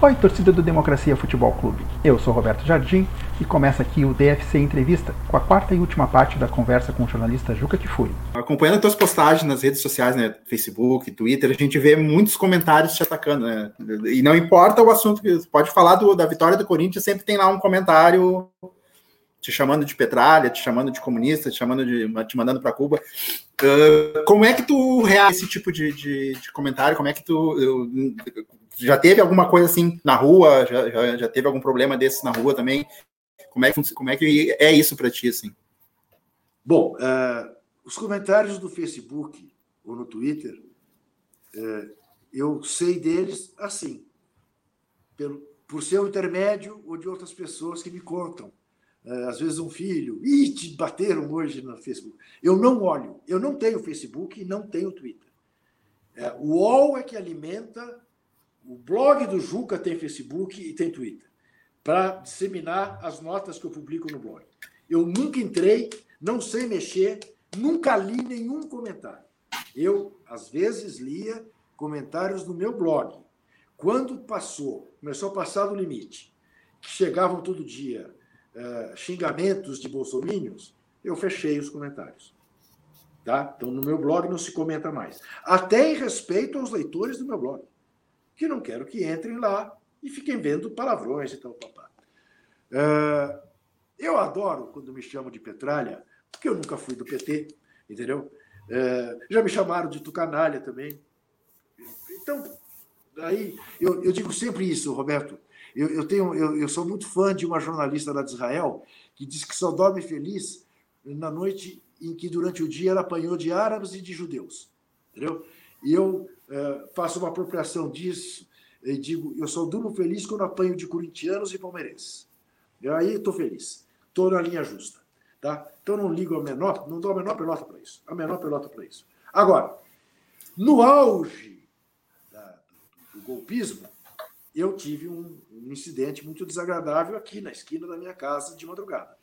Oi, torcida do Democracia Futebol Clube. Eu sou Roberto Jardim e começa aqui o DFC Entrevista, com a quarta e última parte da conversa com o jornalista Juca Kifuri. Acompanhando as tuas postagens nas redes sociais, né, Facebook, Twitter, a gente vê muitos comentários te atacando, né? E não importa o assunto pode falar do, da vitória do Corinthians, sempre tem lá um comentário te chamando de petralha, te chamando de comunista, te chamando de te mandando para Cuba. Uh, como é que tu reage esse tipo de, de, de comentário? Como é que tu eu, já teve alguma coisa assim na rua? Já, já, já, teve algum problema desse na rua também? Como é que, como é, que é isso para ti, assim? Bom, uh, os comentários do Facebook ou no Twitter, uh, eu sei deles assim, pelo, por ser o intermédio ou de outras pessoas que me contam. Uh, às vezes um filho, ih, te bateram hoje no Facebook. Eu não olho, eu não tenho Facebook e não tenho Twitter. o UOL é que alimenta o blog do Juca tem Facebook e tem Twitter para disseminar as notas que eu publico no blog. Eu nunca entrei, não sei mexer, nunca li nenhum comentário. Eu, às vezes, lia comentários no meu blog. Quando passou, começou a passar do limite, chegavam todo dia uh, xingamentos de bolsomínios, eu fechei os comentários. Tá? Então, no meu blog não se comenta mais. Até em respeito aos leitores do meu blog que não quero que entrem lá e fiquem vendo palavrões e tal, papá. Uh, eu adoro quando me chamam de petralha, porque eu nunca fui do PT, entendeu? Uh, já me chamaram de tucanalha também. Então, aí eu, eu digo sempre isso, Roberto. Eu, eu, tenho, eu, eu sou muito fã de uma jornalista lá de Israel que diz que só dorme feliz na noite em que durante o dia ela apanhou de árabes e de judeus. Entendeu? E eu é, faço uma apropriação disso e digo, eu só durmo feliz quando apanho de corintianos e palmeirenses. E aí estou feliz, estou na linha justa. Tá? Então não ligo a menor, não dou a menor pelota para isso. A menor pelota para isso. Agora, no auge da, do, do, golpismo, eu tive um, um incidente muito desagradável aqui na esquina da minha casa de madrugada.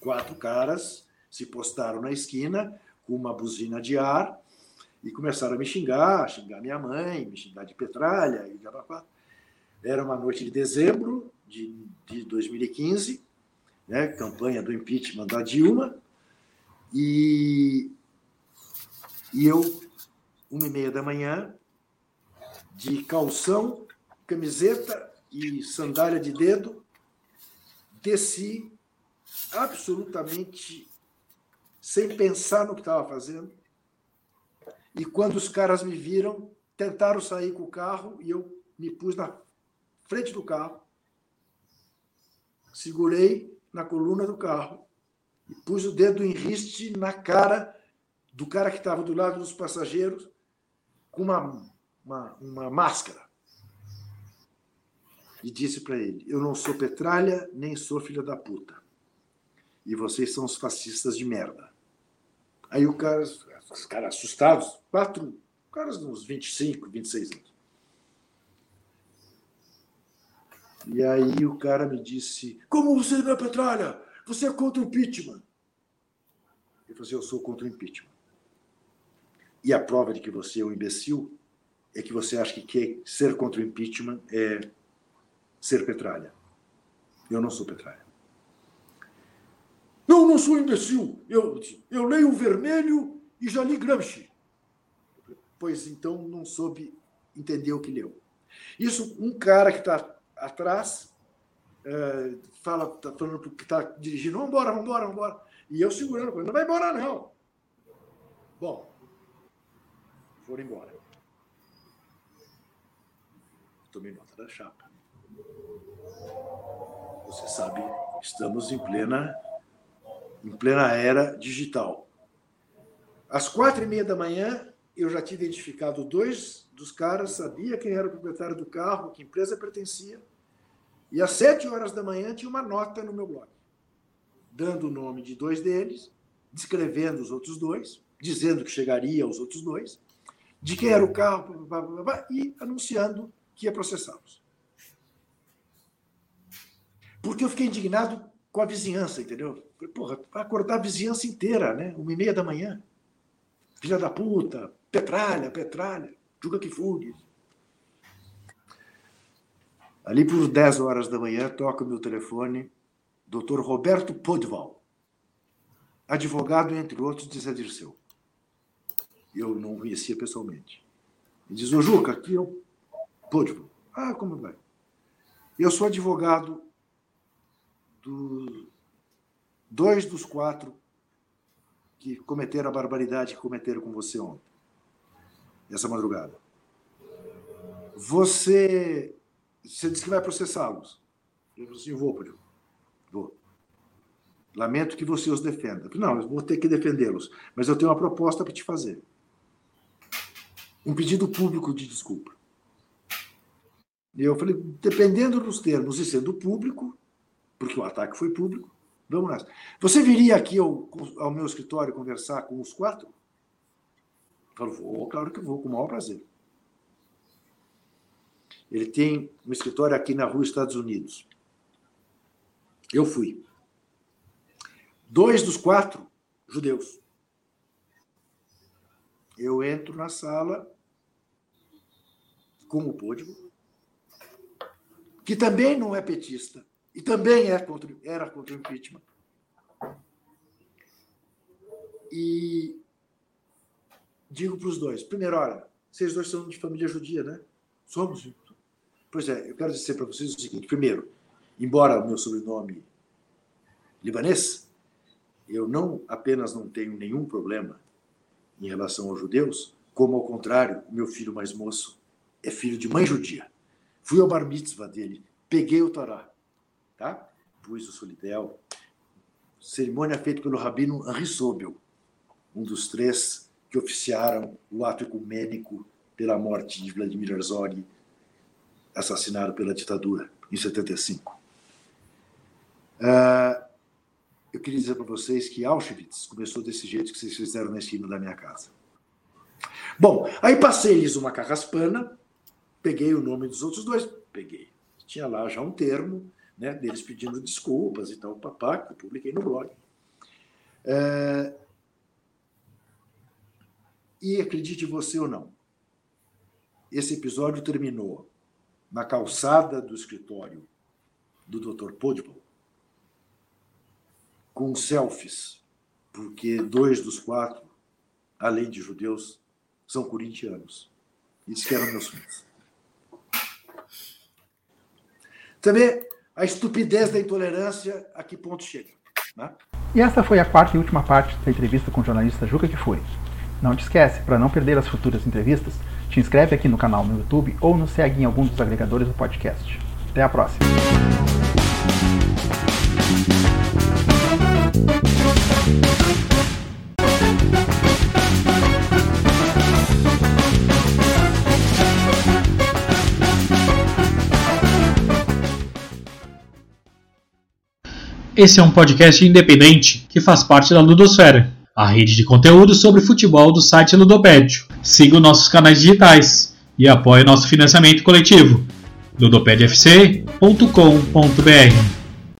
Quatro caras se postaram na esquina com uma buzina de ar e começaram a me xingar, xingar minha mãe, me xingar de petralha e jabapá. Era uma noite de dezembro de, de 2015, né, campanha do impeachment da Dilma, e, e eu, uma e meia da manhã, de calção, camiseta e sandália de dedo, desci absolutamente sem pensar no que estava fazendo, e quando os caras me viram, tentaram sair com o carro e eu me pus na frente do carro, segurei na coluna do carro e pus o dedo em riste na cara do cara que estava do lado dos passageiros com uma, uma, uma máscara. E disse para ele: Eu não sou petralha, nem sou filha da puta. E vocês são os fascistas de merda. Aí o cara, os caras assustados, quatro caras uns 25, 26 anos. E aí o cara me disse: Como você não é petralha? Você é contra o impeachment. Eu falei assim, Eu sou contra o impeachment. E a prova de que você é um imbecil é que você acha que ser contra o impeachment é ser petralha. Eu não sou petralha. Não, não sou imbecil. Eu, eu leio o vermelho e já li Gramsci. Pois então não soube entender o que leu. Isso, um cara que está atrás é, fala, tá falando que está dirigindo, vamos embora, vamos embora, vamos embora. E eu segurando, não vai embora não. Bom, foram embora. Tomei nota da chapa. Você sabe, estamos em plena, em plena era digital. Às quatro e meia da manhã, eu já tinha identificado dois dos caras, sabia quem era o proprietário do carro, que empresa pertencia. E às sete horas da manhã tinha uma nota no meu blog, dando o nome de dois deles, descrevendo os outros dois, dizendo que chegaria aos outros dois, de quem era o carro, blá, blá, blá, e anunciando que ia processá-los. Porque eu fiquei indignado com a vizinhança, entendeu? Porra, acordar a vizinhança inteira, né? Uma e meia da manhã filha da puta, Petralha, Petralha, Juca Kifuri. Ali por 10 horas da manhã, toca o meu telefone, Dr. Roberto Podval, advogado, entre outros, de Zé Dirceu. Eu não conhecia pessoalmente. Ele diz, ô Juca, aqui é Podval. Ah, como vai? Eu sou advogado do dois dos quatro que cometeram a barbaridade que cometeram com você ontem, essa madrugada. Você, você disse que vai processá-los. Eu disse assim, vou, Pedro. Vou. Lamento que você os defenda. Não, eu vou ter que defendê-los, mas eu tenho uma proposta para te fazer. Um pedido público de desculpa. Eu falei, dependendo dos termos e sendo público, porque o ataque foi público, Vamos nessa. Você viria aqui ao, ao meu escritório conversar com os quatro? Eu falo, vou, claro que vou, com o maior prazer. Ele tem um escritório aqui na rua Estados Unidos. Eu fui. Dois dos quatro, judeus. Eu entro na sala com o Pôdigo, que também não é petista, e também é contra, era contra o impeachment. E digo para os dois: primeiro, olha, vocês dois são de família judia, né? Somos. Pois é, eu quero dizer para vocês o seguinte: primeiro, embora o meu sobrenome libanês, eu não apenas não tenho nenhum problema em relação aos judeus, como ao contrário, meu filho mais moço é filho de mãe judia. Fui ao bar mitzvah dele, peguei o Torá, tá? Pus o solidel. Cerimônia feita pelo rabino Henri Sobel, um dos três que oficiaram o ato ecumênico pela morte de Vladimir Herzog, assassinado pela ditadura em 75. Uh, ah, eu queria dizer para vocês que Auschwitz começou desse jeito que vocês fizeram na esquina da minha casa. Bom, aí passei-lhes uma carraspana, peguei o nome dos outros dois, peguei. Tinha lá já um termo, né, deles pedindo desculpas e tal, papá, que eu publiquei no blog. É... E acredite você ou não, esse episódio terminou na calçada do escritório do Dr. Podbol com selfies, porque dois dos quatro, além de judeus, são corintianos. Isso que eram meus filhos. Também a estupidez da intolerância a que ponto chega. Né? E essa foi a quarta e última parte da entrevista com o jornalista Juca que foi. Não te esquece, para não perder as futuras entrevistas, te inscreve aqui no canal no YouTube ou nos segue em algum dos agregadores do podcast. Até a próxima! Esse é um podcast independente que faz parte da Ludosfera, a rede de conteúdo sobre futebol do site Ludopédio. Siga nossos canais digitais e apoie nosso financiamento coletivo ludopedfc.com.br.